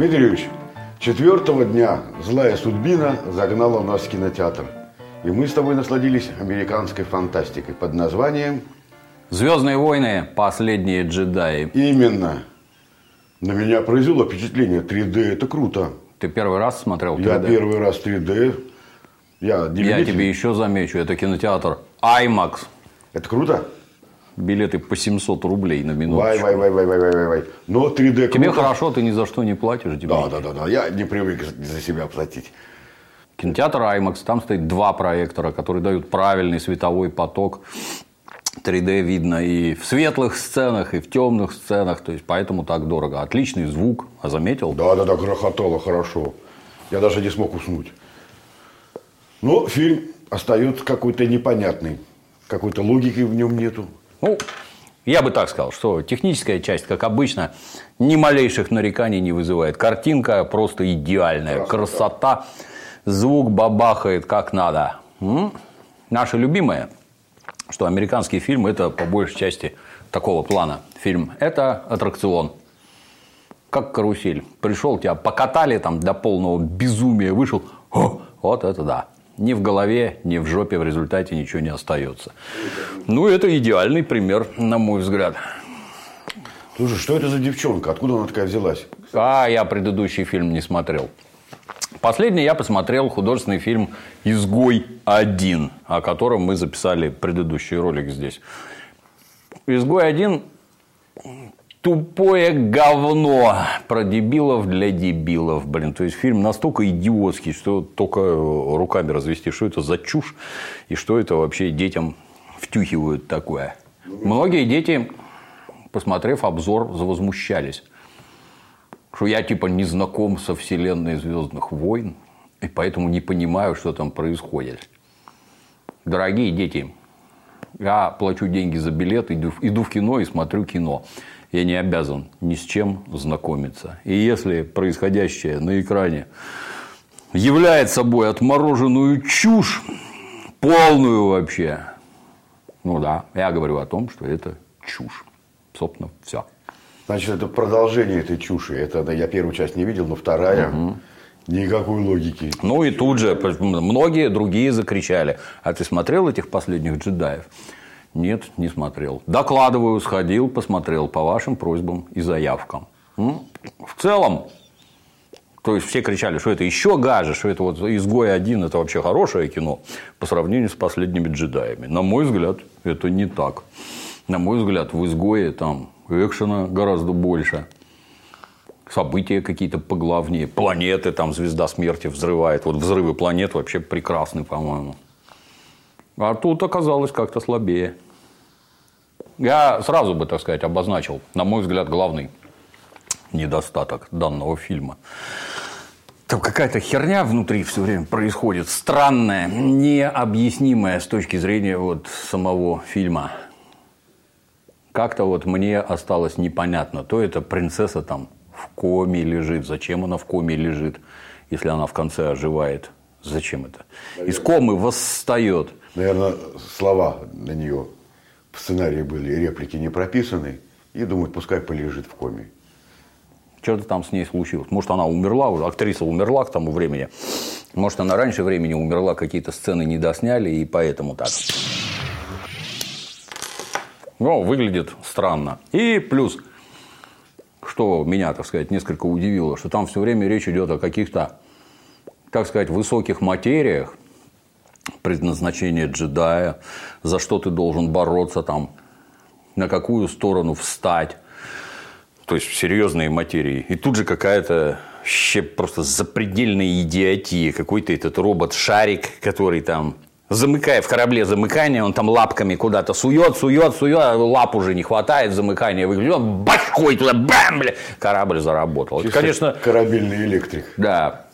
Дмитрий Юрьевич, четвертого дня злая судьбина загнала нас в кинотеатр. И мы с тобой насладились американской фантастикой под названием Звездные войны. Последние джедаи. Именно. На меня произвело впечатление. 3D это круто. Ты первый раз смотрел 3D? Я первый раз 3D. Я, Я тебе еще замечу. Это кинотеатр IMAX. Это круто? Билеты по 700 рублей на минуту. Вай, вай, вай, вай, вай, вай, вай. Но 3D круто. Тебе хорошо, ты ни за что не платишь. Тебе Да, да, да, да. Я не привык за себя платить. Кинотеатр IMAX, там стоит два проектора, которые дают правильный световой поток. 3D видно и в светлых сценах, и в темных сценах, то есть поэтому так дорого. Отличный звук, а заметил? Да, да, да, грохотало хорошо. Я даже не смог уснуть. Но фильм остается какой-то непонятный. Какой-то логики в нем нету. Ну, я бы так сказал, что техническая часть, как обычно, ни малейших нареканий не вызывает. Картинка просто идеальная, красота, звук бабахает как надо. М? Наша любимая, что американский фильм это по большей части такого плана фильм. Это аттракцион. Как карусель. Пришел, тебя покатали там до полного безумия, вышел. О, вот это да. Ни в голове, ни в жопе в результате ничего не остается. Ну, это идеальный пример, на мой взгляд. Слушай, что это за девчонка? Откуда она такая взялась? А, я предыдущий фильм не смотрел. Последний я посмотрел художественный фильм «Изгой один», о котором мы записали предыдущий ролик здесь. «Изгой один» тупое говно про дебилов для дебилов, блин. То есть фильм настолько идиотский, что только руками развести, что это за чушь и что это вообще детям втюхивают такое. Многие дети, посмотрев обзор, завозмущались, что я типа не знаком со вселенной Звездных войн и поэтому не понимаю, что там происходит. Дорогие дети, я плачу деньги за билет, иду, иду в кино и смотрю кино я не обязан ни с чем знакомиться. И если происходящее на экране является собой отмороженную чушь, полную вообще, ну да, я говорю о том, что это чушь. Собственно, все. Значит, это продолжение этой чуши. Это я первую часть не видел, но вторая. Угу. Никакой логики. Ну и тут же многие другие закричали. А ты смотрел этих последних джедаев? Нет, не смотрел. Докладываю, сходил, посмотрел по вашим просьбам и заявкам. В целом, то есть все кричали, что это еще гаже, что это вот изгой один это вообще хорошее кино по сравнению с последними джедаями. На мой взгляд, это не так. На мой взгляд, в изгое там экшена гораздо больше. События какие-то поглавнее. Планеты, там звезда смерти взрывает. Вот взрывы планет вообще прекрасны, по-моему. А тут оказалось как-то слабее. Я сразу бы, так сказать, обозначил, на мой взгляд, главный недостаток данного фильма. Там какая-то херня внутри все время происходит, странная, необъяснимая с точки зрения вот самого фильма. Как-то вот мне осталось непонятно, то это принцесса там в коме лежит, зачем она в коме лежит, если она в конце оживает, зачем это? Из комы восстает – наверное, слова на нее в сценарии были, реплики не прописаны, и думают, пускай полежит в коме. Что-то там с ней случилось. Может, она умерла, актриса умерла к тому времени. Может, она раньше времени умерла, какие-то сцены не досняли, и поэтому так. Ну, выглядит странно. И плюс, что меня, так сказать, несколько удивило, что там все время речь идет о каких-то, так сказать, высоких материях, предназначение джедая, за что ты должен бороться там, на какую сторону встать. То есть серьезные материи. И тут же какая-то вообще просто запредельная идиотия. Какой-то этот робот-шарик, который там замыкая в корабле замыкание, он там лапками куда-то сует, сует, сует, а лап уже не хватает, замыкание выглядит, он башкой туда, бам, бля, корабль заработал. Это, конечно, корабельный электрик. Да.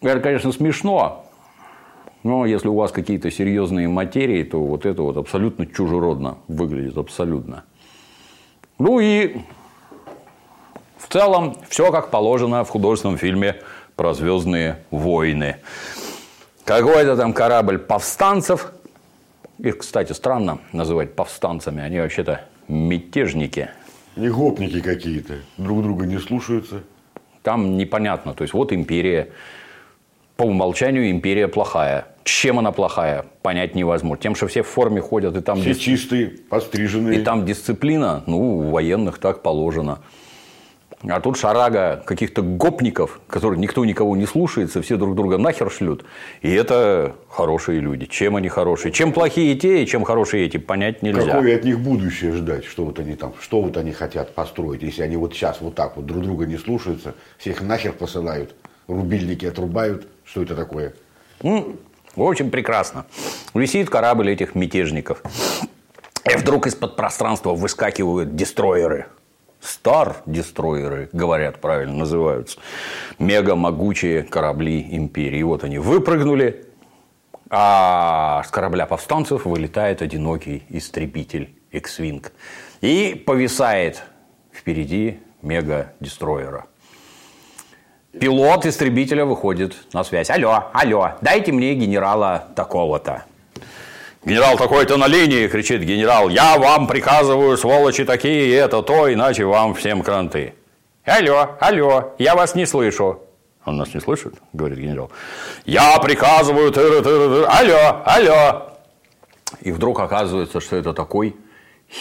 Это, конечно, смешно, но если у вас какие-то серьезные материи, то вот это вот абсолютно чужеродно выглядит, абсолютно. Ну и в целом все как положено в художественном фильме про Звездные войны. Какой-то там корабль повстанцев. Их, кстати, странно называть повстанцами. Они вообще-то мятежники. Не гопники какие-то. Друг друга не слушаются. Там непонятно. То есть, вот империя. По умолчанию империя плохая. Чем она плохая, понять невозможно. Тем, что все в форме ходят, и там, Все дис- чистые, постриженные. и там дисциплина, ну, у военных так положено. А тут шарага каких-то гопников, которые никто никого не слушается, все друг друга нахер шлют. И это хорошие люди. Чем они хорошие? Чем плохие те, и чем хорошие эти, понять нельзя. Какое от них будущее ждать? Что вот они там, что вот они хотят построить, если они вот сейчас вот так вот друг друга не слушаются, всех нахер посылают, рубильники отрубают, что это такое? М, В общем, прекрасно. Висит корабль этих мятежников. И вдруг из-под пространства выскакивают дестроеры. Стар-дестроеры, говорят, правильно называются. Мега могучие корабли империи. Вот они выпрыгнули, а с корабля повстанцев вылетает одинокий истребитель X-Wing. И повисает впереди мега-дестроера. Пилот истребителя выходит на связь. Алло, алло, дайте мне генерала такого-то. Генерал такой-то на линии, кричит генерал. Я вам приказываю, сволочи такие, это то, иначе вам всем кранты. Алло, алло, я вас не слышу. Он нас не слышит, говорит генерал. Я приказываю, тыры, тыры, тыры. алло, алло. И вдруг оказывается, что это такой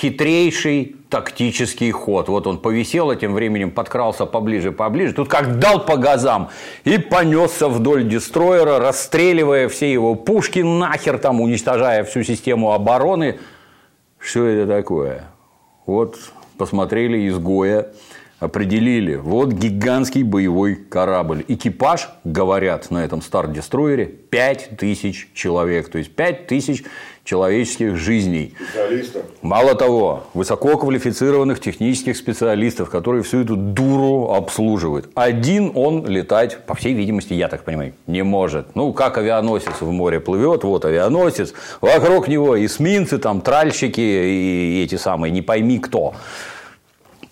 хитрейший тактический ход. Вот он повисел, а тем временем подкрался поближе, поближе. Тут как дал по газам и понесся вдоль дестроера, расстреливая все его пушки нахер, там, уничтожая всю систему обороны. Что это такое? Вот посмотрели изгоя, определили. Вот гигантский боевой корабль. Экипаж, говорят на этом стар-дестроере, 5000 человек. То есть 5000 человеческих жизней. Мало того, высококвалифицированных технических специалистов, которые всю эту дуру обслуживают. Один он летать, по всей видимости, я так понимаю, не может. Ну, как авианосец в море плывет, вот авианосец, вокруг него эсминцы, там, тральщики и эти самые, не пойми кто.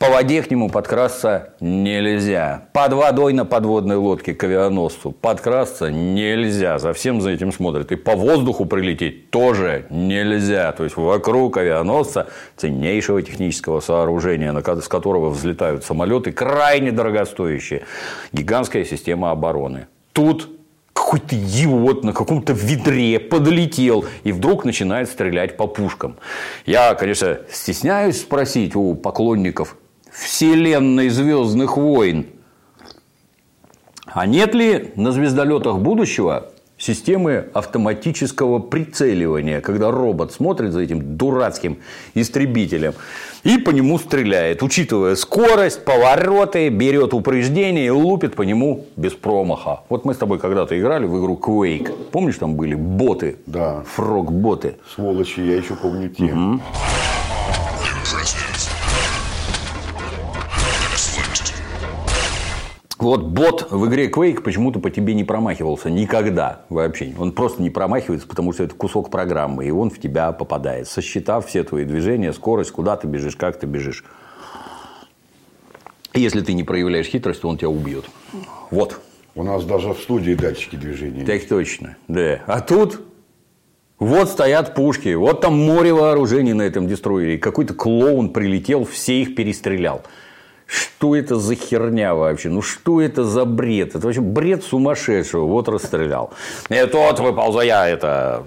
По воде к нему подкрасться нельзя. Под водой на подводной лодке к авианосцу подкрасться нельзя. За всем за этим смотрят. И по воздуху прилететь тоже нельзя. То есть, вокруг авианосца ценнейшего технического сооружения, с которого взлетают самолеты, крайне дорогостоящие. Гигантская система обороны. Тут какой-то идиот на каком-то ведре подлетел и вдруг начинает стрелять по пушкам. Я, конечно, стесняюсь спросить у поклонников вселенной Звездных войн, а нет ли на звездолетах будущего системы автоматического прицеливания, когда робот смотрит за этим дурацким истребителем и по нему стреляет, учитывая скорость, повороты, берет упреждение и лупит по нему без промаха. Вот мы с тобой когда-то играли в игру Quake. Помнишь, там были боты? Да. Фрог-боты. Сволочи, я еще помню те. Impressive. Вот бот в игре Quake почему-то по тебе не промахивался никогда вообще. Он просто не промахивается, потому что это кусок программы, и он в тебя попадает, сосчитав все твои движения, скорость, куда ты бежишь, как ты бежишь. Если ты не проявляешь хитрость, то он тебя убьет. Вот. У нас даже в студии датчики движения. Так точно. Да. А тут вот стоят пушки, вот там море вооружений на этом дестроере. И какой-то клоун прилетел, все их перестрелял. Что это за херня вообще? Ну что это за бред? Это вообще бред сумасшедшего. Вот расстрелял. И тот выползая, это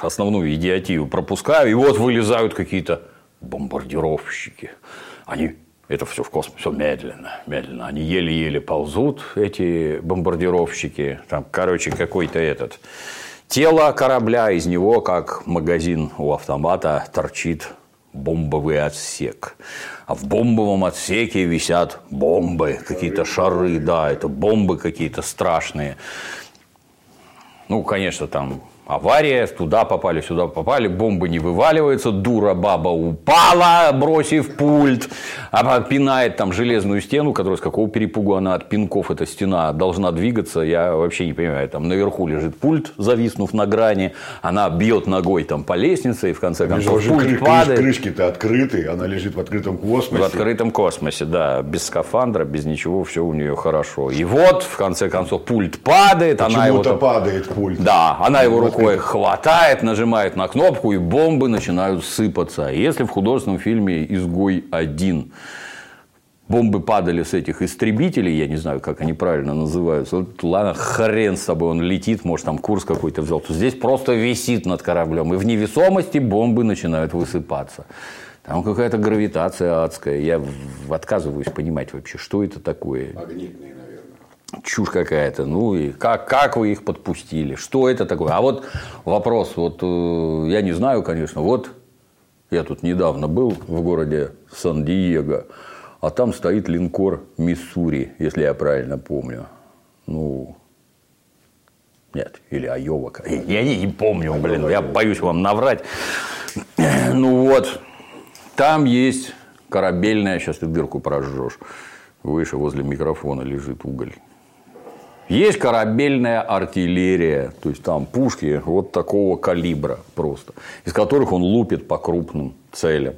основную идиотию пропускаю. И вот вылезают какие-то бомбардировщики. Они это все в космосе, все медленно, медленно. Они еле-еле ползут, эти бомбардировщики. Там, короче, какой-то этот тело корабля, из него, как магазин у автомата, торчит бомбовый отсек. А в бомбовом отсеке висят бомбы, какие-то шары, да, это бомбы какие-то страшные. Ну, конечно, там авария, туда попали, сюда попали, бомбы не вываливаются, дура баба упала, бросив пульт, а пинает там железную стену, которая с какого перепугу она от пинков, эта стена должна двигаться, я вообще не понимаю, там наверху лежит пульт, зависнув на грани, она бьет ногой там по лестнице, и в конце концов уже пульт кры- падает. крышки-то открыты, она лежит в открытом космосе. В открытом космосе, да, без скафандра, без ничего, все у нее хорошо. И вот, в конце концов, пульт падает, она его Почему-то падает пульт. Да, она его Открытом. хватает, нажимает на кнопку, и бомбы начинают сыпаться. Если в художественном фильме «Изгой один» бомбы падали с этих истребителей, я не знаю, как они правильно называются, вот, ладно, хрен с тобой, он летит, может, там курс какой-то взял, то здесь просто висит над кораблем, и в невесомости бомбы начинают высыпаться. Там какая-то гравитация адская. Я отказываюсь понимать вообще, что это такое. Магнитные, наверное. Чушь какая-то. Ну и как, как вы их подпустили? Что это такое? А вот вопрос, вот э, я не знаю, конечно, вот я тут недавно был в городе Сан-Диего, а там стоит линкор Миссури, если я правильно помню. Ну, нет, или Айова. Я не, не помню, блин, я боюсь вам наврать. Ну вот, там есть корабельная, сейчас ты дырку прожжешь, выше возле микрофона лежит уголь. Есть корабельная артиллерия, то есть там пушки вот такого калибра просто, из которых он лупит по крупным целям.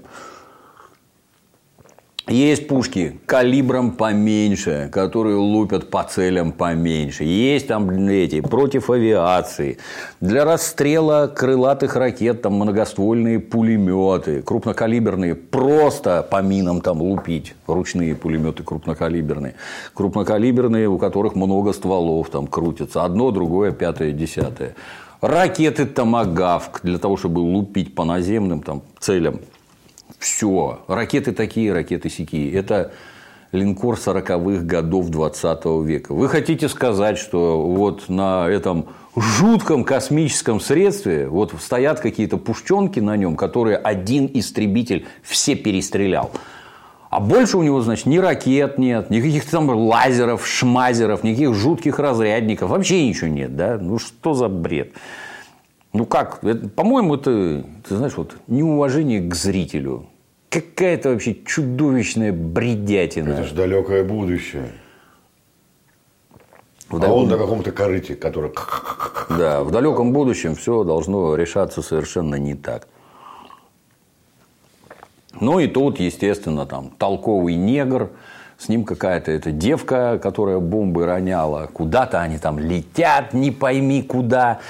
Есть пушки калибром поменьше, которые лупят по целям поменьше. Есть там эти против авиации. Для расстрела крылатых ракет там многоствольные пулеметы, крупнокалиберные, просто по минам там лупить. Ручные пулеметы крупнокалиберные. Крупнокалиберные, у которых много стволов там крутятся. Одно, другое, пятое, десятое. Ракеты Томагавк для того, чтобы лупить по наземным там, целям все. Ракеты такие, ракеты сякие. Это линкор 40-х годов 20 века. Вы хотите сказать, что вот на этом жутком космическом средстве вот стоят какие-то пушченки на нем, которые один истребитель все перестрелял. А больше у него, значит, ни ракет нет, никаких там лазеров, шмазеров, никаких жутких разрядников, вообще ничего нет, да? Ну что за бред? Ну как, по-моему, это, ты знаешь, вот неуважение к зрителю. Какая-то вообще чудовищная бредятина. Это же далекое будущее. В далеком... А он на каком-то корыте, который... Да, в далеком будущем все должно решаться совершенно не так. Ну и тут, естественно, там толковый негр, с ним какая-то эта девка, которая бомбы роняла, куда-то они там летят, не пойми куда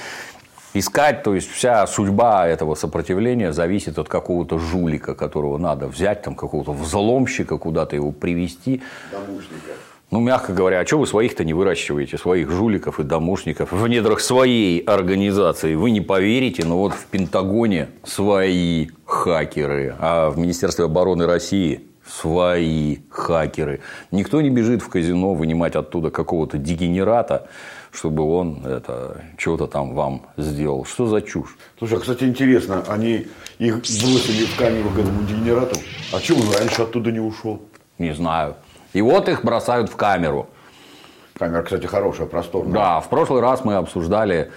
искать, то есть вся судьба этого сопротивления зависит от какого-то жулика, которого надо взять, там какого-то взломщика, куда-то его привести. Домушника. Ну, мягко говоря, а что вы своих-то не выращиваете, своих жуликов и домушников в недрах своей организации? Вы не поверите, но вот в Пентагоне свои хакеры, а в Министерстве обороны России свои хакеры. Никто не бежит в казино вынимать оттуда какого-то дегенерата, чтобы он это что-то там вам сделал. Что за чушь? Слушай, а, кстати, интересно, они их бросили в камеру к этому дегенерату. А чего он раньше оттуда не ушел? Не знаю. И вот их бросают в камеру. Камера, кстати, хорошая, просторная. Да, в прошлый раз мы обсуждали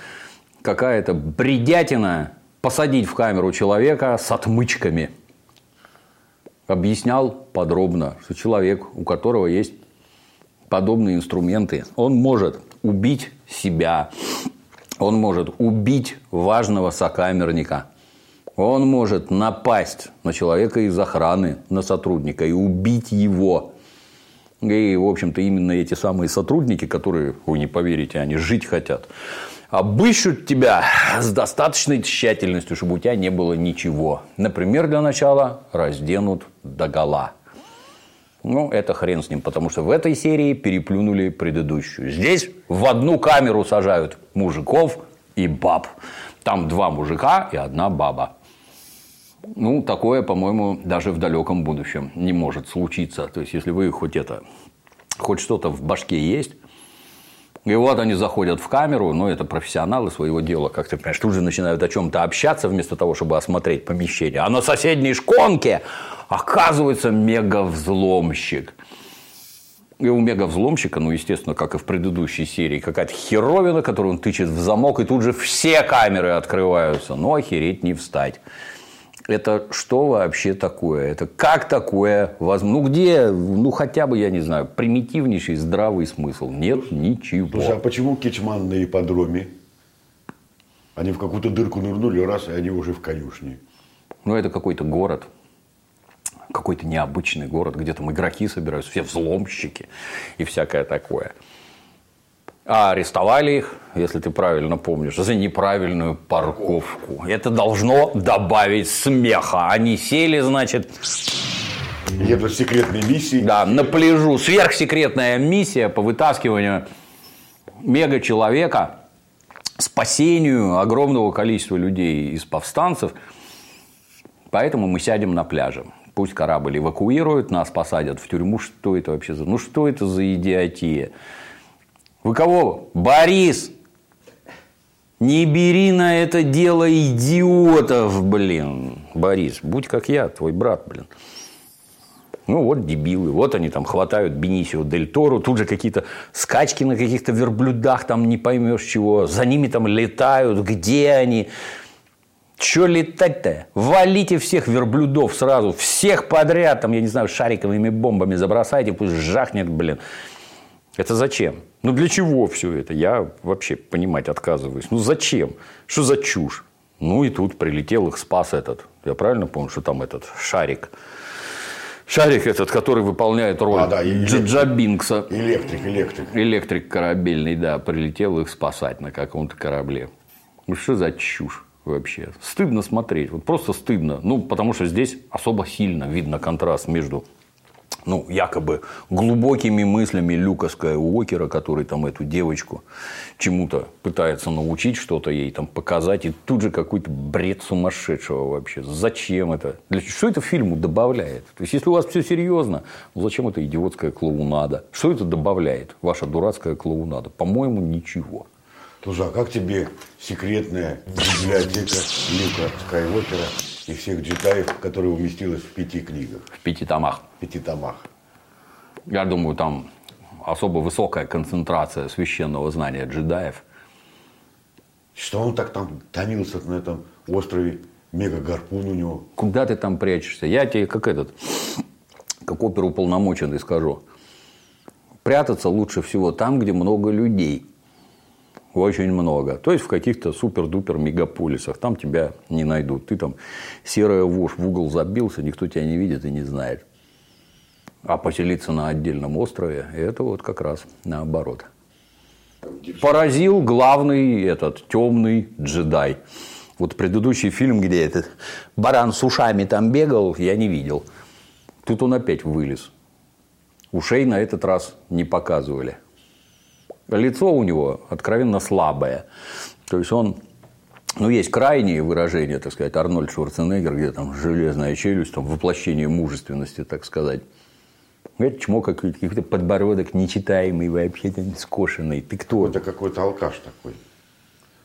какая-то бредятина посадить в камеру человека с отмычками. Объяснял подробно, что человек, у которого есть подобные инструменты, он может убить себя, он может убить важного сокамерника, он может напасть на человека из охраны, на сотрудника и убить его. И, в общем-то, именно эти самые сотрудники, которые, вы не поверите, они жить хотят, обыщут тебя с достаточной тщательностью, чтобы у тебя не было ничего. Например, для начала разденут догола. Ну, это хрен с ним, потому что в этой серии переплюнули предыдущую. Здесь в одну камеру сажают мужиков и баб. Там два мужика и одна баба. Ну, такое, по-моему, даже в далеком будущем не может случиться. То есть, если вы хоть это, хоть что-то в башке есть, и вот они заходят в камеру, ну, это профессионалы своего дела, как ты понимаешь, тут же начинают о чем-то общаться вместо того, чтобы осмотреть помещение. А на соседней шконке оказывается мегавзломщик. И у мегавзломщика, ну, естественно, как и в предыдущей серии, какая-то херовина, которую он тычет в замок, и тут же все камеры открываются. Ну, охереть не встать это что вообще такое? Это как такое возможно? Ну, где, ну, хотя бы, я не знаю, примитивнейший здравый смысл? Нет ничего. Слушай, а почему Кичман на ипподроме? Они в какую-то дырку нырнули, раз, и они уже в конюшне. Ну, это какой-то город. Какой-то необычный город, где там игроки собираются, все взломщики и всякое такое. А арестовали их, если ты правильно помнишь, за неправильную парковку. Это должно добавить смеха. Они сели, значит, едут секретные миссии. Да, на пляжу. Сверхсекретная миссия по вытаскиванию мега-человека, спасению огромного количества людей из повстанцев. Поэтому мы сядем на пляже. Пусть корабль эвакуируют, нас посадят в тюрьму. Что это вообще за... Ну, что это за идиотия? Вы кого? Борис! Не бери на это дело идиотов, блин. Борис, будь как я, твой брат, блин. Ну, вот дебилы, вот они там хватают Бенисио Дель Торо, тут же какие-то скачки на каких-то верблюдах, там не поймешь чего, за ними там летают, где они? Че летать-то? Валите всех верблюдов сразу, всех подряд, там, я не знаю, шариковыми бомбами забросайте, пусть жахнет, блин. Это зачем? Ну, для чего все это? Я вообще понимать отказываюсь. Ну, зачем? Что за чушь? Ну, и тут прилетел, их спас этот. Я правильно помню, что там этот шарик Шарик этот, который выполняет роль а, да, Бинкса. Электрик, электрик. Электрик корабельный, да, прилетел их спасать на каком-то корабле. Ну, что за чушь вообще? Стыдно смотреть, вот просто стыдно. Ну, потому что здесь особо сильно видно контраст между ну, якобы глубокими мыслями Люка Скайуокера, который там эту девочку чему-то пытается научить, что-то ей там показать, и тут же какой-то бред сумасшедшего вообще. Зачем это? Что это фильму добавляет? То есть, если у вас все серьезно, ну зачем это идиотская клоунада? Что это добавляет, ваша дурацкая клоунада? По-моему, ничего. Слушай, а как тебе секретная библиотека Люка Скайуокера и всех джедаев, которая уместилась в пяти книгах? В пяти томах. В пяти томах. Я думаю, там особо высокая концентрация священного знания джедаев. Что он так там томился на этом острове, мега-гарпун у него? Куда ты там прячешься? Я тебе как этот, как оперуполномоченный скажу. Прятаться лучше всего там, где много людей. Очень много. То есть в каких-то супер-дупер мегаполисах. Там тебя не найдут. Ты там серая вошь в угол забился, никто тебя не видит и не знает. А поселиться на отдельном острове – это вот как раз наоборот. Поразил главный этот темный джедай. Вот предыдущий фильм, где этот баран с ушами там бегал, я не видел. Тут он опять вылез. Ушей на этот раз не показывали. Лицо у него откровенно слабое. То есть он ну, есть крайние выражения, так сказать, Арнольд Шварценеггер, где там железная челюсть, там воплощение мужественности, так сказать. Это чмо какой-то подбородок нечитаемый вообще, скошенный. Ты кто? Это какой-то алкаш такой.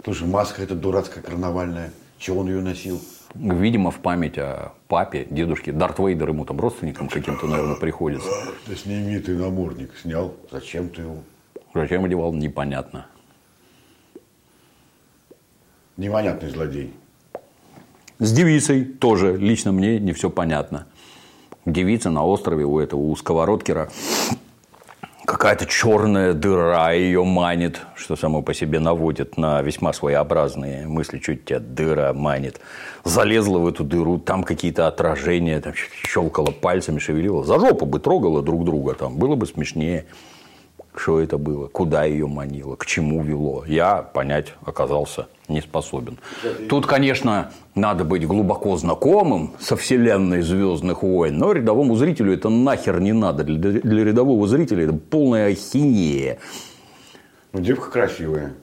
Слушай, маска эта дурацкая карнавальная. Чего он ее носил? Видимо, в память о папе, дедушке. Дарт Вейдер ему там родственникам каким-то, наверное, приходится. Ты сними ты намордник. Снял. Зачем ты его? Зачем одевал, непонятно. Непонятный злодей. С девицей тоже лично мне не все понятно девица на острове у этого, у сковородкера, какая-то черная дыра ее манит, что само по себе наводит на весьма своеобразные мысли, чуть тебя дыра манит. Залезла в эту дыру, там какие-то отражения, там щелкала пальцами, шевелила. За жопу бы трогала друг друга, там было бы смешнее. Что это было? Куда ее манило? К чему вело? Я понять оказался не способен. Тут, конечно, надо быть глубоко знакомым со вселенной Звездных войн, но рядовому зрителю это нахер не надо. Для, рядового зрителя это полная ахинея. Ну, девка красивая.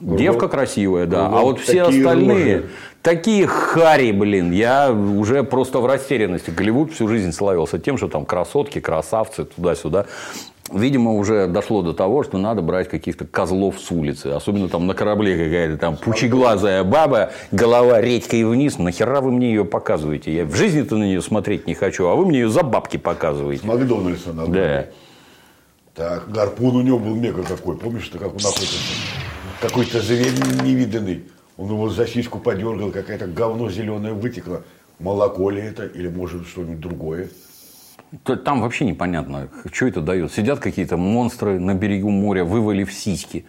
Девка красивая, да. Ну, а вот все остальные рожи. такие хари, блин. Я уже просто в растерянности. Голливуд всю жизнь славился тем, что там красотки, красавцы, туда-сюда видимо, уже дошло до того, что надо брать каких-то козлов с улицы. Особенно там на корабле какая-то там пучеглазая баба, голова редькой вниз. Нахера вы мне ее показываете? Я в жизни-то на нее смотреть не хочу, а вы мне ее за бабки показываете. С Макдональдса надо. Да. Так, гарпун у него был мега какой. Помнишь, что как он охотился? Какой-то зверь невиданный. Он его за сиську подергал, какая-то говно зеленое вытекло. Молоко ли это или может что-нибудь другое? Там вообще непонятно, что это дает. Сидят какие-то монстры на берегу моря, вывалив сиськи.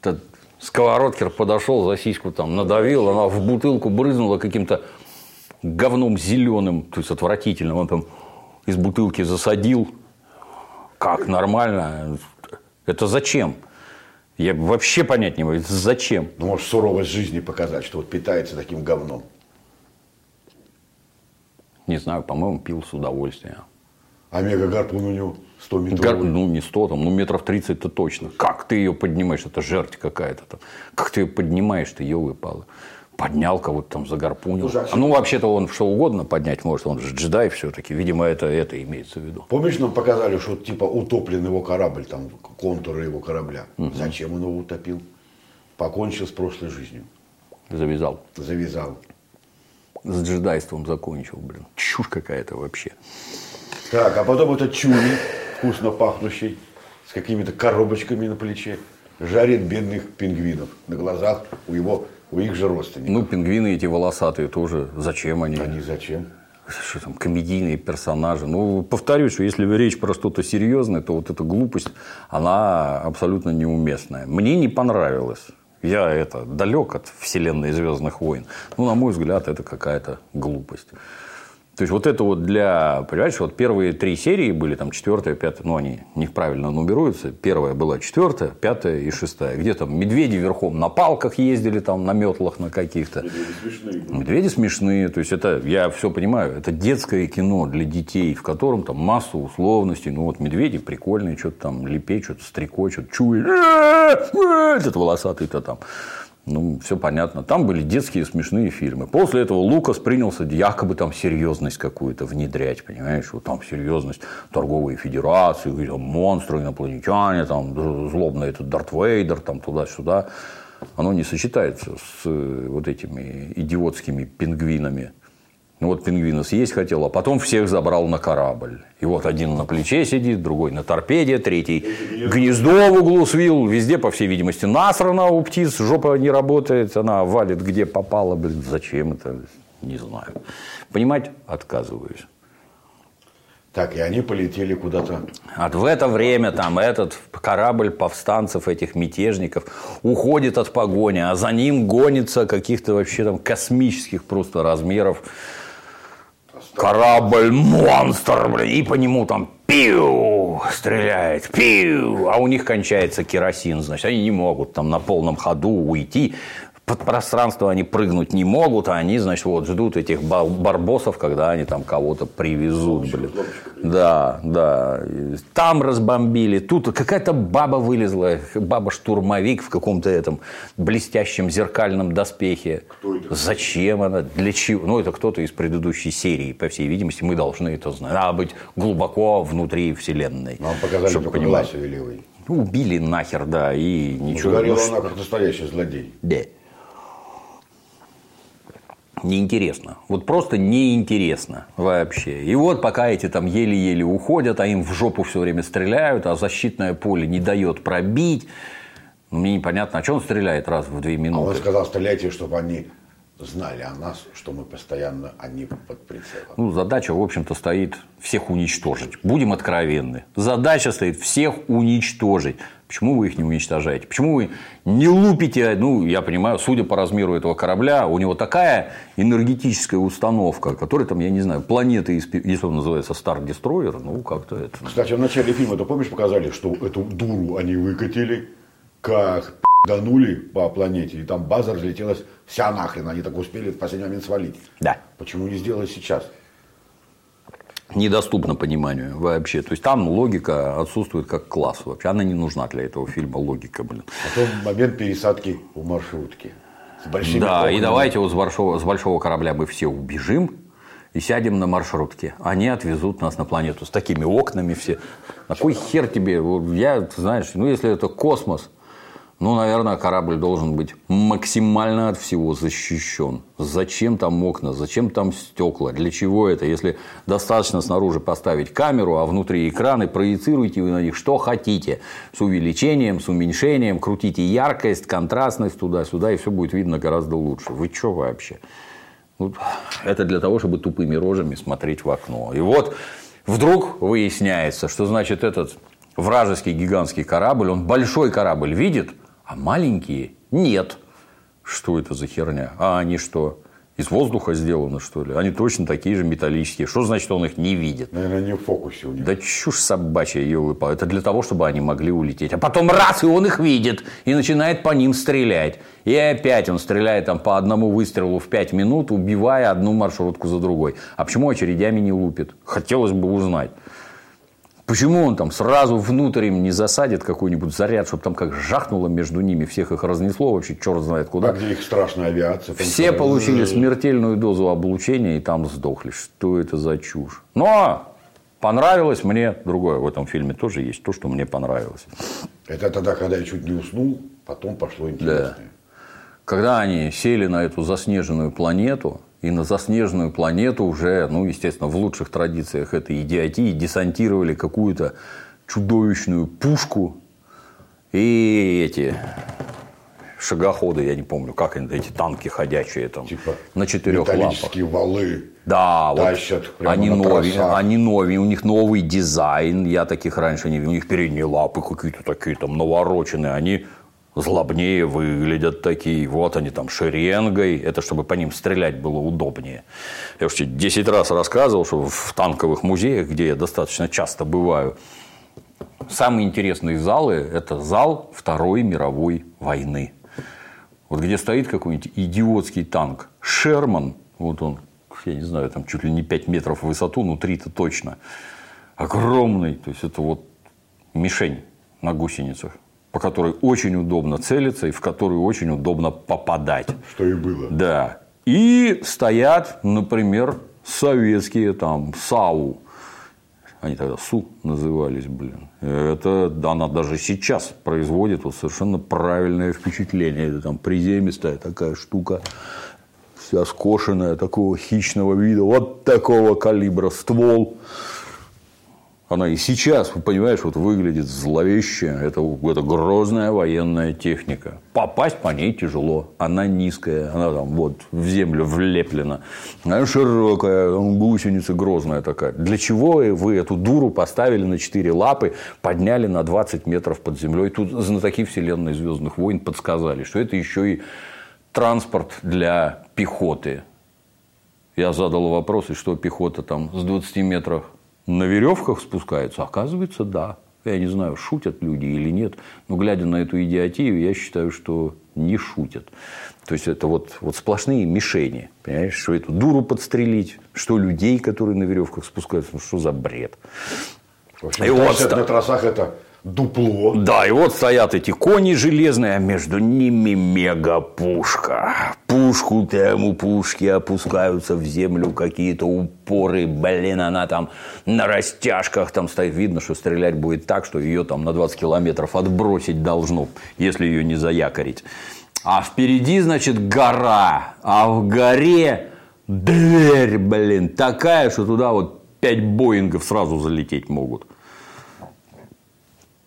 Этот сковородкер подошел, за сиську там надавил, она в бутылку брызнула каким-то говном зеленым, то есть отвратительным. Он там из бутылки засадил. Как нормально? Это зачем? Я вообще понять не могу, зачем? Ну, может, суровость жизни показать, что вот питается таким говном. Не знаю, по-моему, пил с удовольствием. А мегагарпун у него 100 метров. Гар... Ну, не 100, там, ну, метров 30-то точно. Как ты ее поднимаешь? Это жерть какая-то там. Как ты ее поднимаешь, ты ее выпала. Поднял кого-то там, загарпунил. Слушай, а ну, вообще-то он что угодно поднять может. Он же джедай все-таки. Видимо, это, это имеется в виду. Помнишь, нам показали, что типа утоплен его корабль, там контуры его корабля. Зачем он его утопил? Покончил с прошлой жизнью. Завязал. Завязал. С джедайством закончил, блин. Чушь какая-то вообще. Так, а потом этот чуни, вкусно пахнущий, с какими-то коробочками на плече, жарит бедных пингвинов на глазах у его, у их же родственников. Ну, пингвины эти волосатые тоже. Зачем они? Они зачем? Что там, комедийные персонажи. Ну, повторюсь, что если речь про что-то серьезное, то вот эта глупость, она абсолютно неуместная. Мне не понравилось. Я это далек от вселенной Звездных войн. Ну, на мой взгляд, это какая-то глупость. То есть, вот это вот для... Понимаешь, вот первые три серии были, там, четвертая, пятая, ну, они неправильно нумеруются. Первая была четвертая, пятая и шестая. Где там медведи верхом на палках ездили, там, на метлах на каких-то. Медведи смешные. Медведи смешные. То есть, это, я все понимаю, это детское кино для детей, в котором там масса условностей. Ну, вот медведи прикольные, что-то там лепечут, стрекочут, чуют. Этот волосатый-то там. Ну, все понятно. Там были детские смешные фильмы. После этого Лукас принялся якобы там серьезность какую-то внедрять, понимаешь? Вот там серьезность торговой федерации, монстры, инопланетяне, там злобный этот Дарт Вейдер, там туда-сюда. Оно не сочетается с э, вот этими идиотскими пингвинами. Ну вот пингвина съесть хотел, а потом всех забрал на корабль. И вот один на плече сидит, другой на торпеде, третий гнездо в углу свил. Везде, по всей видимости, насрано у птиц, жопа не работает, она валит где попала. Блин, зачем это? Не знаю. Понимать отказываюсь. Так, и они полетели куда-то. А в это время там этот корабль повстанцев, этих мятежников, уходит от погони, а за ним гонится каких-то вообще там космических просто размеров монстр, блин, и по нему там пиу стреляет, пиу, а у них кончается керосин, значит, они не могут там на полном ходу уйти, под пространство они прыгнуть не могут, а они, значит, вот ждут этих барбосов, когда они там кого-то привезут, блин. Да, да. Там разбомбили, тут какая-то баба вылезла, баба-штурмовик в каком-то этом блестящем зеркальном доспехе. Кто это? Зачем она? Для чего? Ну, это кто-то из предыдущей серии, по всей видимости, мы должны это знать. Надо быть глубоко внутри вселенной. Нам показали чтобы только понимать. Ну, убили нахер, да, и ничего. Говорила Ну, она как настоящий злодей. да. Неинтересно. Вот просто неинтересно вообще. И вот пока эти там еле-еле уходят, а им в жопу все время стреляют, а защитное поле не дает пробить. Ну, Мне непонятно, а что он стреляет раз в две А он минуты? сказал, стреляйте, чтобы они знали о нас, что мы постоянно они под прицелом. Ну, задача, в общем-то, стоит всех уничтожить. Будем откровенны. Задача стоит всех уничтожить. Почему вы их не уничтожаете? Почему вы не лупите? Ну, я понимаю, судя по размеру этого корабля, у него такая энергетическая установка, которая там, я не знаю, планеты, если он называется Star Destroyer, ну, как-то это... Кстати, в начале фильма, ты помнишь, показали, что эту дуру они выкатили, как данули по планете, и там база разлетелась вся нахрен, они так успели в последний момент свалить. Да. Почему не сделали сейчас? Недоступно пониманию вообще. То есть там логика отсутствует как класс вообще. Она не нужна для этого фильма, логика, блин. Потом момент пересадки в маршрутке. С большими Да, и окнами. давайте вот с большого, с большого корабля мы все убежим и сядем на маршрутке. Они отвезут нас на планету с такими окнами все. На кой хер тебе? Я, знаешь, ну если это космос, ну, наверное, корабль должен быть максимально от всего защищен. Зачем там окна, зачем там стекла, для чего это? Если достаточно снаружи поставить камеру, а внутри экраны, проецируйте вы на них что хотите. С увеличением, с уменьшением, крутите яркость, контрастность туда-сюда, и все будет видно гораздо лучше. Вы что вообще? Вот это для того, чтобы тупыми рожами смотреть в окно. И вот вдруг выясняется, что значит этот вражеский гигантский корабль, он большой корабль видит, а маленькие нет. Что это за херня? А они что? Из воздуха сделаны, что ли? Они точно такие же металлические. Что значит, он их не видит? Наверное, не в фокусе у них. Да чушь собачья, ее Это для того, чтобы они могли улететь. А потом раз, и он их видит. И начинает по ним стрелять. И опять он стреляет там по одному выстрелу в 5 минут, убивая одну маршрутку за другой. А почему очередями не лупит? Хотелось бы узнать. Почему он там сразу внутрь им не засадит какой-нибудь заряд, чтобы там как жахнуло между ними, всех их разнесло вообще, черт знает куда. А где их страшная авиация? Все там... получили смертельную дозу облучения и там сдохли. Что это за чушь? Но понравилось мне другое. В этом фильме тоже есть то, что мне понравилось. Это тогда, когда я чуть не уснул, потом пошло интересное. Да. Когда они сели на эту заснеженную планету, и на заснеженную планету уже, ну, естественно, в лучших традициях этой идиотии десантировали какую-то чудовищную пушку и эти шагоходы, я не помню, как они, эти танки ходячие там, типа на четырех лапах. валы да, тащат вот они новые, они новые, у них новый дизайн, я таких раньше не видел, у них передние лапы какие-то такие там навороченные, они злобнее выглядят такие. Вот они там шеренгой. Это чтобы по ним стрелять было удобнее. Я уже 10 раз рассказывал, что в танковых музеях, где я достаточно часто бываю, самые интересные залы – это зал Второй мировой войны. Вот где стоит какой-нибудь идиотский танк. Шерман, вот он, я не знаю, там чуть ли не 5 метров в высоту, ну 3-то точно. Огромный. То есть, это вот мишень на гусеницах по которой очень удобно целиться и в которую очень удобно попадать. Что и было. Да. И стоят, например, советские там САУ. Они тогда СУ назывались, блин. Это она даже сейчас производит вот совершенно правильное впечатление. Это там приземистая такая штука, вся скошенная, такого хищного вида, вот такого калибра ствол она и сейчас, понимаешь, вот выглядит зловеще. Это, это грозная военная техника. Попасть по ней тяжело. Она низкая, она там вот в землю влеплена. Она широкая, гусеница грозная такая. Для чего вы эту дуру поставили на четыре лапы, подняли на 20 метров под землей? Тут знатоки вселенной Звездных войн подсказали, что это еще и транспорт для пехоты. Я задал вопрос, и что пехота там с 20 метров на веревках спускаются? Оказывается, да. Я не знаю, шутят люди или нет, но глядя на эту идиотию, я считаю, что не шутят. То есть это вот, вот сплошные мишени. Понимаешь, что эту дуру подстрелить, что людей, которые на веревках спускаются, ну что за бред. В общем, и вот, на трассах это дупло. Да, и вот стоят эти кони железные, а между ними мегапушка. Пушку там у пушки опускаются в землю какие-то упоры. Блин, она там на растяжках там стоит. Видно, что стрелять будет так, что ее там на 20 километров отбросить должно, если ее не заякорить. А впереди, значит, гора. А в горе дверь, блин, такая, что туда вот пять Боингов сразу залететь могут.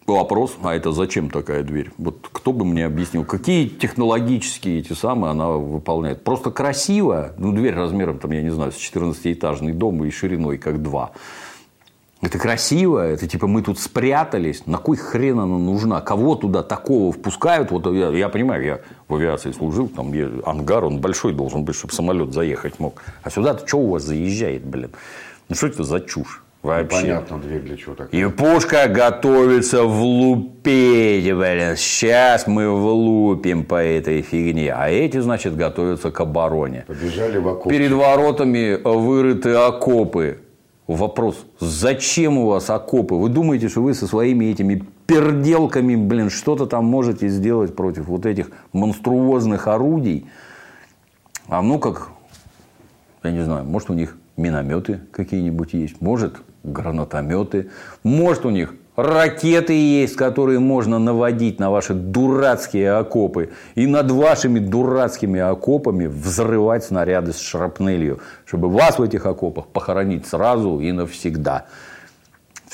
Вопрос, а это зачем такая дверь? Вот кто бы мне объяснил, какие технологические эти самые она выполняет? Просто красиво, ну, дверь размером, там, я не знаю, с 14-этажный дом и шириной как два. Это красиво, это типа мы тут спрятались, на кой хрен она нужна? Кого туда такого впускают? Вот я, я понимаю, я в авиации служил, там ангар, он большой должен быть, чтобы самолет заехать мог. А сюда-то что у вас заезжает, блин? Ну что это за чушь? Вообще. Непонятно, дверь для чего такая. И пушка готовится влупить, блин. Сейчас мы влупим по этой фигне. А эти, значит, готовятся к обороне. Побежали в окопы. Перед воротами вырыты окопы. Вопрос, зачем у вас окопы? Вы думаете, что вы со своими этими перделками, блин, что-то там можете сделать против вот этих монструозных орудий? А ну как, я не знаю, может у них минометы какие-нибудь есть, может гранатометы. Может, у них ракеты есть, которые можно наводить на ваши дурацкие окопы. И над вашими дурацкими окопами взрывать снаряды с шрапнелью, чтобы вас в этих окопах похоронить сразу и навсегда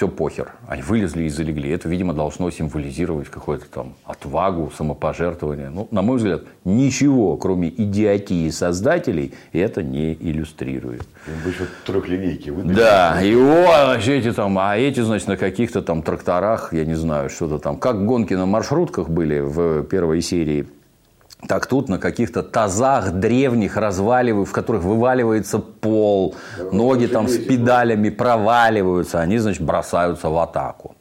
все похер. Они вылезли и залегли. Это, видимо, должно символизировать какую-то там отвагу, самопожертвование. Ну, на мой взгляд, ничего, кроме идиотии создателей, это не иллюстрирует. Вы еще трехлинейки выдали. Да, и о, эти там, а эти, значит, на каких-то там тракторах, я не знаю, что-то там, как гонки на маршрутках были в первой серии Так тут на каких-то тазах древних разваливают, в которых вываливается пол, ноги там с педалями проваливаются, они, значит, бросаются в атаку.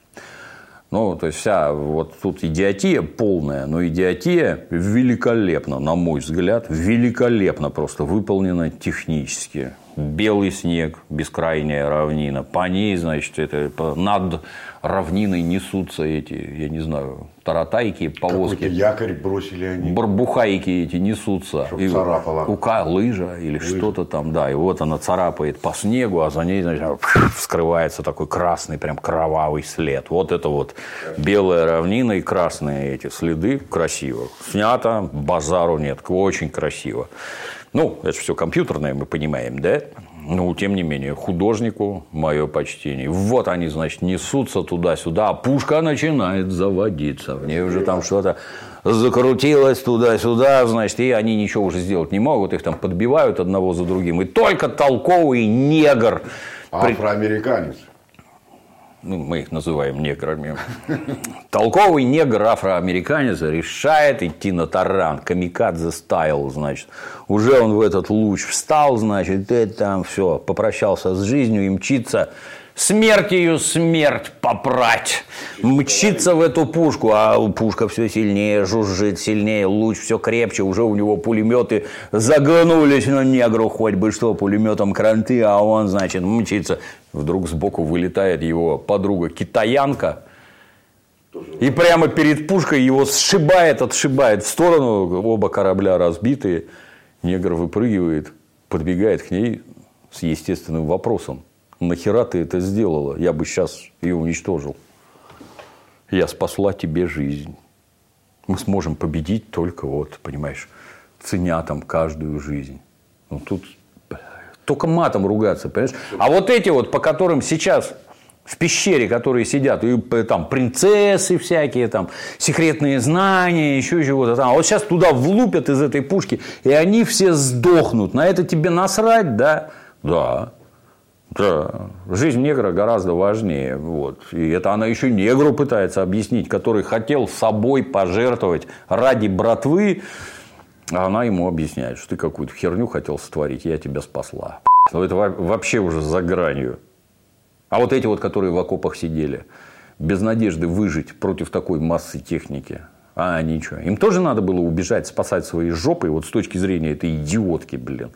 Ну, то есть вся вот тут идиотия полная, но идиотия великолепно, на мой взгляд, великолепно просто выполнена технически белый снег, бескрайняя равнина. По ней, значит, это, над равниной несутся эти, я не знаю, таратайки, повозки. Какой-то якорь бросили они. Барбухайки эти несутся. Чтоб и царапала. Ука, лыжа или что-то там, да. И вот она царапает по снегу, а за ней, значит, вскрывается такой красный, прям кровавый след. Вот это вот белая равнина и красные эти следы. Красиво. Снято, базару нет. Очень красиво. Ну, это все компьютерное, мы понимаем, да? Ну, тем не менее, художнику мое почтение. Вот они, значит, несутся туда-сюда, а пушка начинает заводиться. В ней уже там что-то закрутилось туда-сюда, значит, и они ничего уже сделать не могут. Их там подбивают одного за другим. И только толковый негр. Афроамериканец ну, мы их называем неграми, толковый негр афроамериканец решает идти на таран, камикадзе стайл, значит. Уже он в этот луч встал, значит, и там все, попрощался с жизнью и мчится смертью смерть попрать. Мчится в эту пушку, а пушка все сильнее жужжит, сильнее, луч все крепче, уже у него пулеметы загнулись на негру, хоть бы что, пулеметом кранты, а он, значит, мчится. Вдруг сбоку вылетает его подруга китаянка, и прямо перед пушкой его сшибает, отшибает в сторону, оба корабля разбитые. Негр выпрыгивает, подбегает к ней с естественным вопросом нахера ты это сделала? Я бы сейчас ее уничтожил. Я спасла тебе жизнь. Мы сможем победить только вот, понимаешь, ценя там каждую жизнь. Ну, тут только матом ругаться, понимаешь? А вот эти вот, по которым сейчас в пещере, которые сидят, и там принцессы всякие, там секретные знания, еще чего-то там. А вот сейчас туда влупят из этой пушки, и они все сдохнут. На это тебе насрать, да? Да. Да, жизнь негра гораздо важнее. Вот. И это она еще негру пытается объяснить, который хотел собой пожертвовать ради братвы. А она ему объясняет, что ты какую-то херню хотел сотворить, я тебя спасла. Ну, это вообще уже за гранью. А вот эти вот, которые в окопах сидели, без надежды выжить против такой массы техники, а ничего. Им тоже надо было убежать, спасать свои жопы, вот с точки зрения этой идиотки, блин.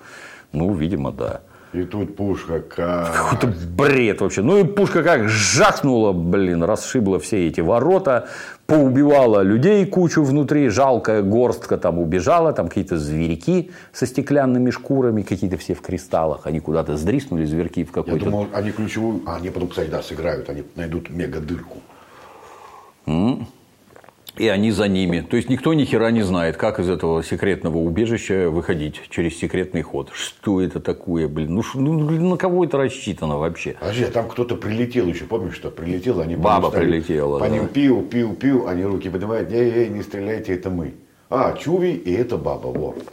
Ну, видимо, да. И тут пушка как... Какой-то бред вообще. Ну и пушка как жахнула, блин, расшибла все эти ворота, поубивала людей кучу внутри, жалкая горстка там убежала, там какие-то зверьки со стеклянными шкурами, какие-то все в кристаллах, они куда-то сдриснули, зверьки в какой-то... Я думал, они ключевую... А, они потом, кстати, да, сыграют, они найдут мега-дырку. Mm и они за ними. То есть никто ни хера не знает, как из этого секретного убежища выходить через секретный ход. Что это такое, блин? Ну, ну на кого это рассчитано вообще? Подожди, а там кто-то прилетел еще, помнишь, что прилетел, они Баба стали, прилетела. По да. ним пил, пил, пил, они руки поднимают, эй, эй, не стреляйте, это мы. А, Чуви и это баба, вот.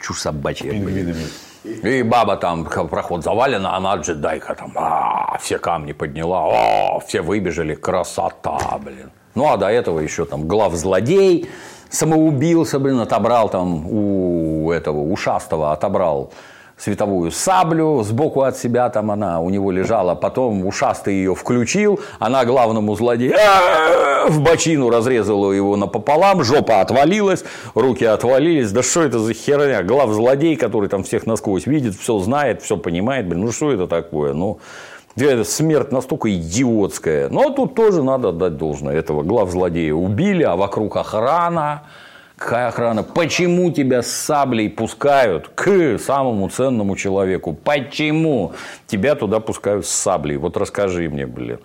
Чушь собачья. С пингвинами. И баба там, проход завалена, она джедайка там, а, все камни подняла, а, все выбежали, красота, блин. Ну, а до этого еще там глав злодей самоубился, блин, отобрал там у этого ушастого, отобрал световую саблю сбоку от себя, там она у него лежала, потом ушастый ее включил, она главному злодею в бочину разрезала его напополам, жопа отвалилась, руки отвалились, да что это за херня, глав злодей, который там всех насквозь видит, все знает, все понимает, блин, ну что это такое, ну смерть настолько идиотская. Но тут тоже надо отдать должное. Этого глав злодея убили, а вокруг охрана. Какая охрана? Почему тебя с саблей пускают к самому ценному человеку? Почему тебя туда пускают с саблей? Вот расскажи мне, блин.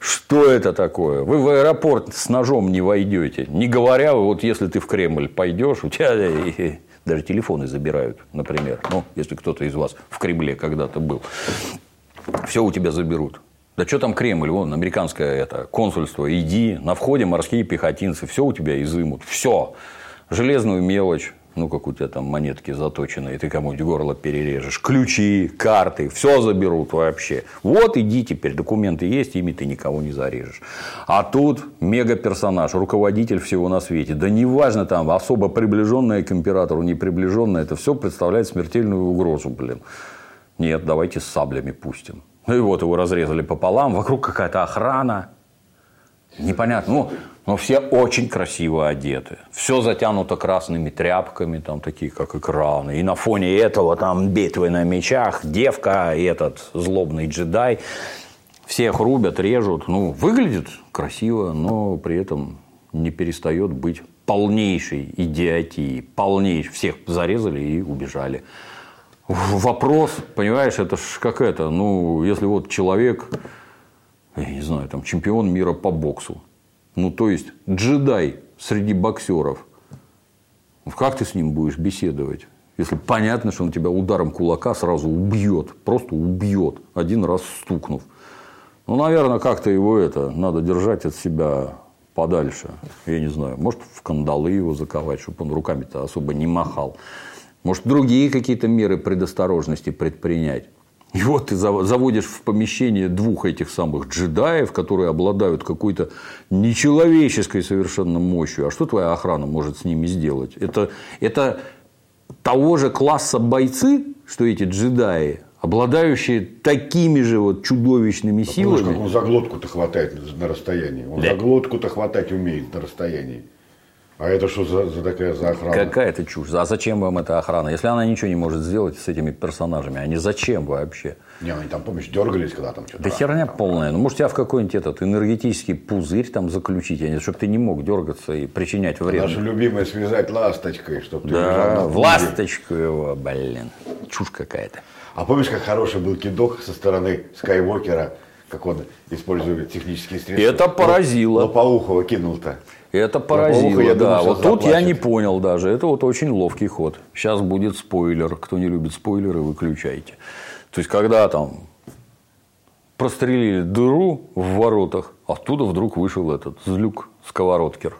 Что это такое? Вы в аэропорт с ножом не войдете. Не говоря, вот если ты в Кремль пойдешь, у тебя даже телефоны забирают, например. Ну, если кто-то из вас в Кремле когда-то был все у тебя заберут. Да что там Кремль, вон, американское это, консульство, иди, на входе морские пехотинцы, все у тебя изымут, все. Железную мелочь, ну, как у тебя там монетки заточены, и ты кому-нибудь горло перережешь, ключи, карты, все заберут вообще. Вот иди теперь, документы есть, ими ты никого не зарежешь. А тут мега-персонаж, руководитель всего на свете. Да неважно там, особо приближенная к императору, не приближенная, это все представляет смертельную угрозу, блин. Нет, давайте с саблями пустим. Ну и вот его разрезали пополам, вокруг какая-то охрана. Непонятно. Ну, но все очень красиво одеты. Все затянуто красными тряпками, там такие как экраны. И на фоне этого там битвы на мечах, девка и этот злобный джедай. Всех рубят, режут. Ну, выглядит красиво, но при этом не перестает быть полнейшей идиотией. Полнейшей. Всех зарезали и убежали. Вопрос, понимаешь, это ж как это, ну, если вот человек, я не знаю, там чемпион мира по боксу, ну, то есть джедай среди боксеров. Как ты с ним будешь беседовать? Если понятно, что он тебя ударом кулака сразу убьет, просто убьет, один раз стукнув. Ну, наверное, как-то его это надо держать от себя подальше. Я не знаю, может, в кандалы его заковать, чтобы он руками-то особо не махал. Может, другие какие-то меры предосторожности предпринять. И вот ты заводишь в помещение двух этих самых джедаев, которые обладают какой-то нечеловеческой совершенно мощью. А что твоя охрана может с ними сделать? Это, это того же класса бойцы, что эти джедаи, обладающие такими же вот чудовищными силами. Как он за глотку-то хватает на расстоянии. Он да. за глотку-то хватать умеет на расстоянии. А это что за, за такая за охрана? Какая-то чушь. А зачем вам эта охрана? Если она ничего не может сделать с этими персонажами, они зачем вообще? Не, они там, помнишь, дергались, когда там что-то. Да херня там, полная. Ну, может, тебя в какой-нибудь этот энергетический пузырь там заключить, а чтобы ты не мог дергаться и причинять вред. Наша любимая связать ласточкой, чтобы ты Да, в ласточку его, блин. Чушь какая-то. А помнишь, как хороший был кидок со стороны Скайуокера, как он использует технические средства? Это поразило. Лопоухова кинул-то. Это поразило, я да. Думаю, вот тут я не понял даже. Это вот очень ловкий ход. Сейчас будет спойлер. Кто не любит спойлеры, выключайте. То есть, когда там прострелили дыру в воротах, оттуда вдруг вышел этот злюк сковородкер.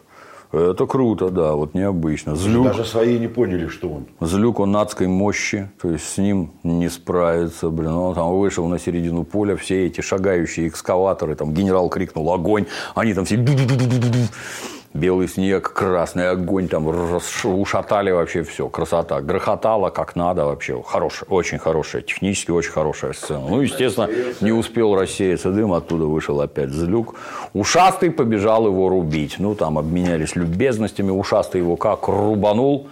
Это круто, да, вот необычно. Злюк, Даже свои не поняли, что он. Злюк, он адской мощи, то есть с ним не справиться, блин. Он там вышел на середину поля, все эти шагающие экскаваторы, там генерал крикнул огонь, они там все белый снег, красный огонь, там ушатали вообще все, красота, грохотало как надо вообще, хорошая, очень хорошая, технически очень хорошая сцена. Ну, естественно, не успел рассеяться дым, оттуда вышел опять злюк. Ушастый побежал его рубить, ну, там обменялись любезностями, ушастый его как рубанул,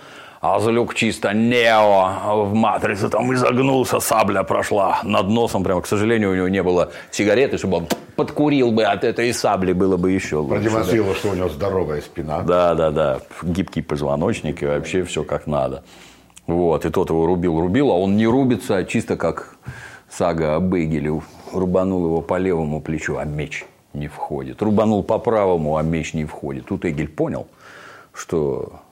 а Злюк чисто нео в матрице там изогнулся, сабля прошла над носом. Прямо, к сожалению, у него не было сигареты, чтобы он подкурил бы от этой сабли, было бы еще лучше. Продемонстрировал, да. что у него здоровая спина. Да, да, да. Гибкий позвоночник и вообще все как надо. Вот. И тот его рубил, рубил, а он не рубится, а чисто как сага о Бейгеле. Рубанул его по левому плечу, а меч не входит. Рубанул по правому, а меч не входит. Тут Эгель понял, что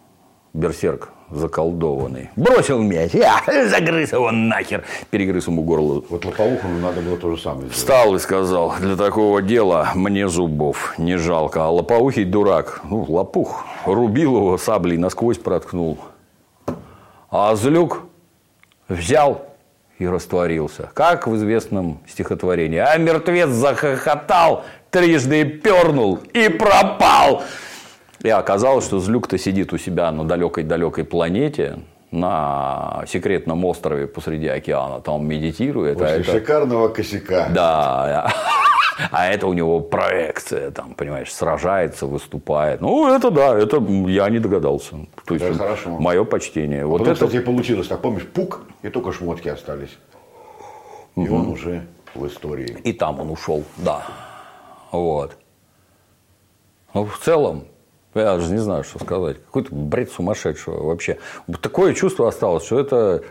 берсерк заколдованный. Бросил мяч, я загрыз его нахер, перегрыз ему горло. Вот Лопоухову надо было то же самое сделать. Встал и сказал, для такого дела мне зубов не жалко. А Лопоухий дурак, ну, лопух, рубил его саблей, насквозь проткнул. А Злюк взял и растворился. Как в известном стихотворении. А мертвец захохотал, трижды пернул и пропал. И оказалось, что Злюк-то сидит у себя на далекой-далекой планете, на секретном острове посреди океана, там медитирует. А После а это... шикарного косяка. Да. А это у него проекция, там, понимаешь, сражается, выступает. Ну, это да, это я не догадался. То есть, да, хорошо. мое почтение. А вот потом, это... кстати, получилось так. Помнишь, пук, и только шмотки остались. И угу. он уже в истории. И там он ушел, да. Вот. Ну, в целом, я даже не знаю, что сказать. Какой-то бред сумасшедшего вообще. Такое чувство осталось, что это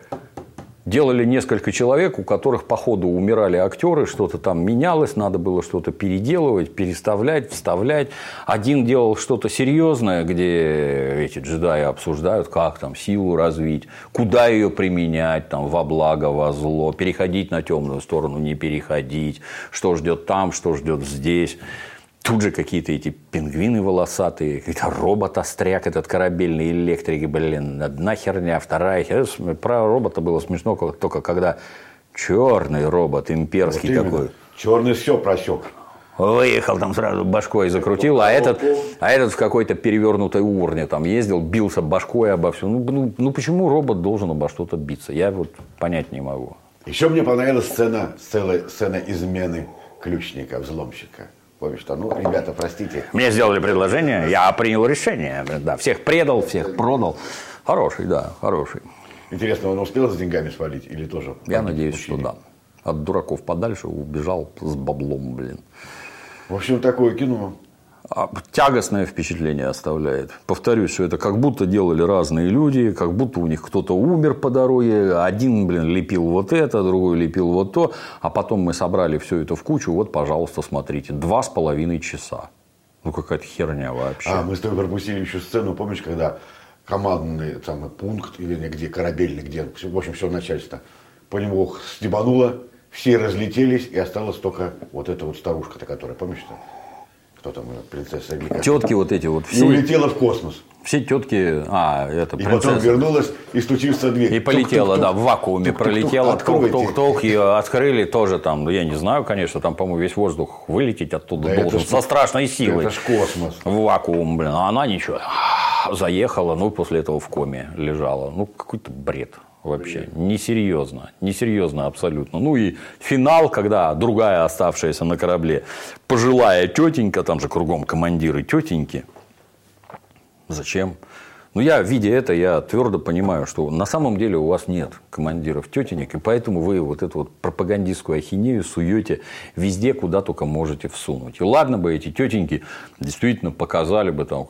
делали несколько человек, у которых по ходу умирали актеры, что-то там менялось, надо было что-то переделывать, переставлять, вставлять. Один делал что-то серьезное, где эти джедаи обсуждают, как там силу развить, куда ее применять, там, во благо, во зло, переходить на темную сторону, не переходить, что ждет там, что ждет здесь. Тут же какие-то эти пингвины волосатые, какой-то робот-остряк, этот корабельный электрик, блин, одна херня, вторая херня. Про робота было смешно только когда черный робот, имперский вот такой. Черный все просек. Выехал там сразу башкой закрутил, а этот, а этот в какой-то перевернутой урне там ездил, бился башкой обо все. Ну, ну, ну почему робот должен обо что-то биться? Я вот понять не могу. Еще мне понравилась сцена, сцена, сцена измены ключника, взломщика. Помнишь, что, ну, ребята, простите. Мне сделали предложение, я принял решение. Да, всех предал, всех продал. Хороший, да, хороший. Интересно, он успел с деньгами свалить или тоже? Я надеюсь, что да. От дураков подальше убежал с баблом, блин. В общем, такое кино. А, тягостное впечатление оставляет. Повторюсь, что это как будто делали разные люди, как будто у них кто-то умер по дороге, один, блин, лепил вот это, другой лепил вот то, а потом мы собрали все это в кучу, вот, пожалуйста, смотрите, два с половиной часа. Ну, какая-то херня вообще. А, мы с тобой пропустили еще сцену, помнишь, когда командный самый пункт, или где корабельный, где, в общем, все начальство, по нему стебануло, все разлетелись, и осталась только вот эта вот старушка-то, которая, помнишь-то? Кто там, принцесса Вика. Тетки вот эти вот. Все. И улетела в космос. Все тетки, а, это принцесса. И потом вернулась и стучился в дверь. И полетела, тук, тук, да, в вакууме тук, пролетела, тук-тук-тук, ее открыли тоже там, я не знаю, конечно, там, по-моему, весь воздух вылететь оттуда да должен, со страшной силой. Это ж космос. В вакуум, блин, а она ничего, заехала, ну, после этого в коме лежала. Ну, какой-то бред вообще. Несерьезно. Несерьезно абсолютно. Ну и финал, когда другая оставшаяся на корабле пожилая тетенька, там же кругом командиры тетеньки. Зачем? Ну, я, видя это, я твердо понимаю, что на самом деле у вас нет командиров тетенек, и поэтому вы вот эту вот пропагандистскую ахинею суете везде, куда только можете всунуть. И ладно бы эти тетеньки действительно показали бы там,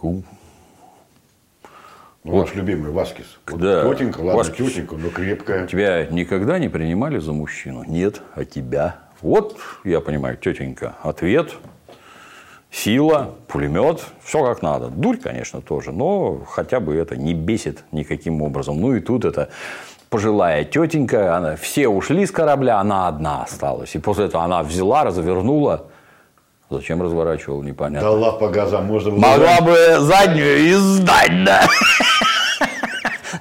ну, вот. Ваш любимый Васкис. Да. Вот тетенька, ладно, Васкис. тетенька, но крепкая. Тебя никогда не принимали за мужчину? Нет, а тебя? Вот, я понимаю, тетенька, ответ, сила, пулемет, все как надо. Дурь, конечно, тоже, но хотя бы это не бесит никаким образом. Ну и тут это пожилая тетенька, она, все ушли с корабля, она одна осталась. И после этого она взяла, развернула, Зачем разворачивал, непонятно. Дала по газам, можно было... Могла бы заднюю и сдать, да.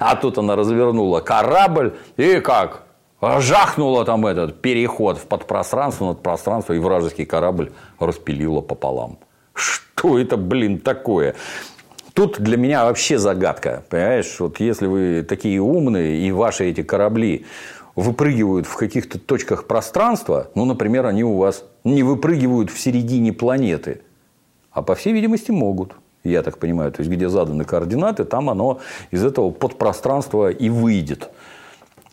А тут она развернула корабль и как? Жахнула там этот переход в подпространство, над пространство, и вражеский корабль распилила пополам. Что это, блин, такое? Тут для меня вообще загадка. Понимаешь, вот если вы такие умные, и ваши эти корабли выпрыгивают в каких-то точках пространства, ну, например, они у вас не выпрыгивают в середине планеты, а по всей видимости могут. Я так понимаю, то есть где заданы координаты, там оно из этого подпространства и выйдет.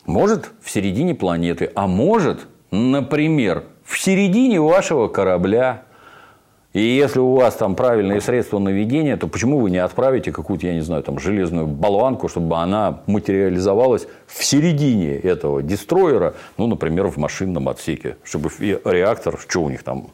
Может в середине планеты, а может, например, в середине вашего корабля. И если у вас там правильные средства наведения, то почему вы не отправите какую-то, я не знаю, там железную болванку, чтобы она материализовалась в середине этого дестроера, ну, например, в машинном отсеке, чтобы реактор, что у них там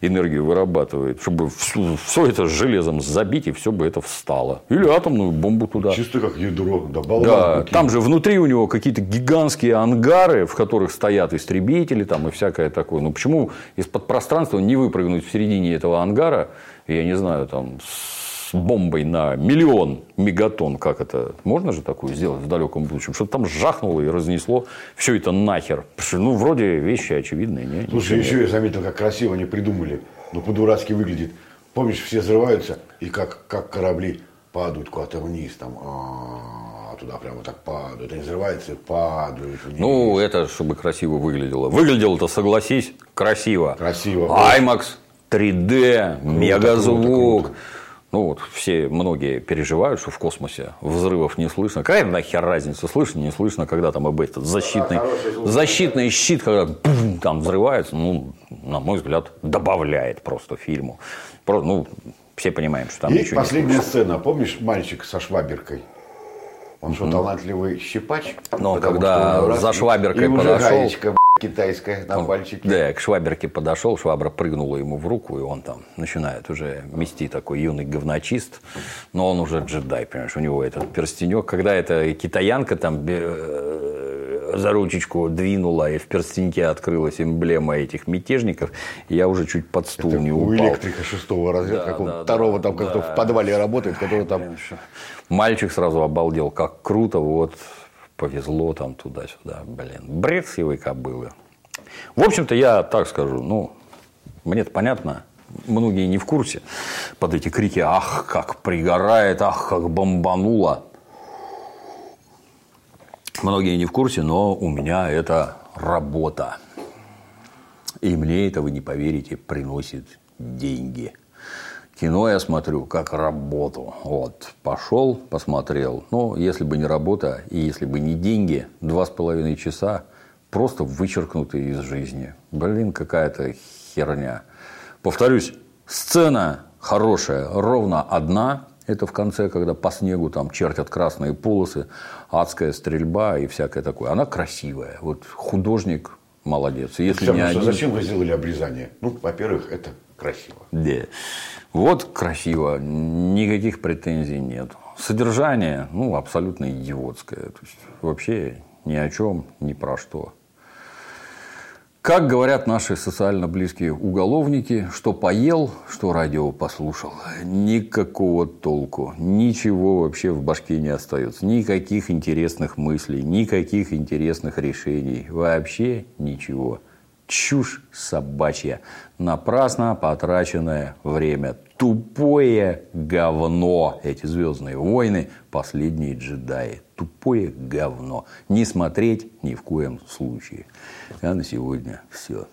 энергию вырабатывает, чтобы все это с железом забить, и все бы это встало. Или атомную бомбу туда. Чисто как ядро, да, Да, там же внутри у него какие-то гигантские ангары, в которых стоят истребители там и всякое такое. Ну, почему из-под пространства не выпрыгнуть в середине этого этого ангара, я не знаю, там, с бомбой на миллион мегатонн, как это, можно же такую сделать в далеком будущем, чтобы там жахнуло и разнесло все это нахер. Ну, вроде вещи очевидные. Не? Слушай, еще нет. я заметил, как красиво они придумали, но по-дурацки выглядит. Помнишь, все взрываются, и как, как корабли падают куда-то вниз, там, а туда прямо так падают, они взрываются и падают вниз. Ну, это чтобы красиво выглядело. Выглядело-то, согласись, красиво. Красиво. IMAX 3D, мегазвук. Ну вот все, многие переживают, что в космосе взрывов не слышно. Какая нахер разница, слышно, не слышно, когда там об этот защитный, защитный щит, когда бум, там взрывается, ну, на мой взгляд, добавляет просто фильму. Просто, ну, все понимаем, что там Есть ничего последняя не сцена, помнишь мальчик со шваберкой? Он что, талантливый щипач? Но когда за шваберкой подошел китайская на пальчике. Да, к шваберке подошел, швабра прыгнула ему в руку, и он там начинает уже мести такой юный говночист, но он уже джедай, понимаешь, у него этот перстенек, когда эта китаянка там э, за ручечку двинула, и в перстеньке открылась эмблема этих мятежников, я уже чуть под стул Это не у упал. электрика шестого разряда, Да, какого да, второго да, там как-то да. в подвале работает, который там... Мальчик сразу обалдел, как круто, вот повезло там туда-сюда, блин, бред сивой кобылы. В общем-то, я так скажу, ну, мне-то понятно, многие не в курсе под эти крики «Ах, как пригорает! Ах, как бомбануло!» Многие не в курсе, но у меня это работа. И мне это, вы не поверите, приносит деньги. Кино я смотрю как работу. Вот, пошел, посмотрел. Но если бы не работа и если бы не деньги, два с половиной часа просто вычеркнуты из жизни. Блин, какая-то херня. Повторюсь, сцена хорошая, ровно одна. Это в конце, когда по снегу там чертят красные полосы, адская стрельба и всякое такое. Она красивая. Вот художник молодец. Если не что один... Зачем вы сделали обрезание? Ну, во-первых, это красиво. Да. Вот красиво, никаких претензий нет. Содержание, ну, абсолютно идиотское. То есть, вообще ни о чем, ни про что. Как говорят наши социально близкие уголовники, что поел, что радио послушал. Никакого толку. Ничего вообще в башке не остается. Никаких интересных мыслей, никаких интересных решений. Вообще ничего. Чушь собачья. Напрасно потраченное время. Тупое говно. Эти звездные войны, последние джедаи. Тупое говно. Не смотреть ни в коем случае. А на сегодня все.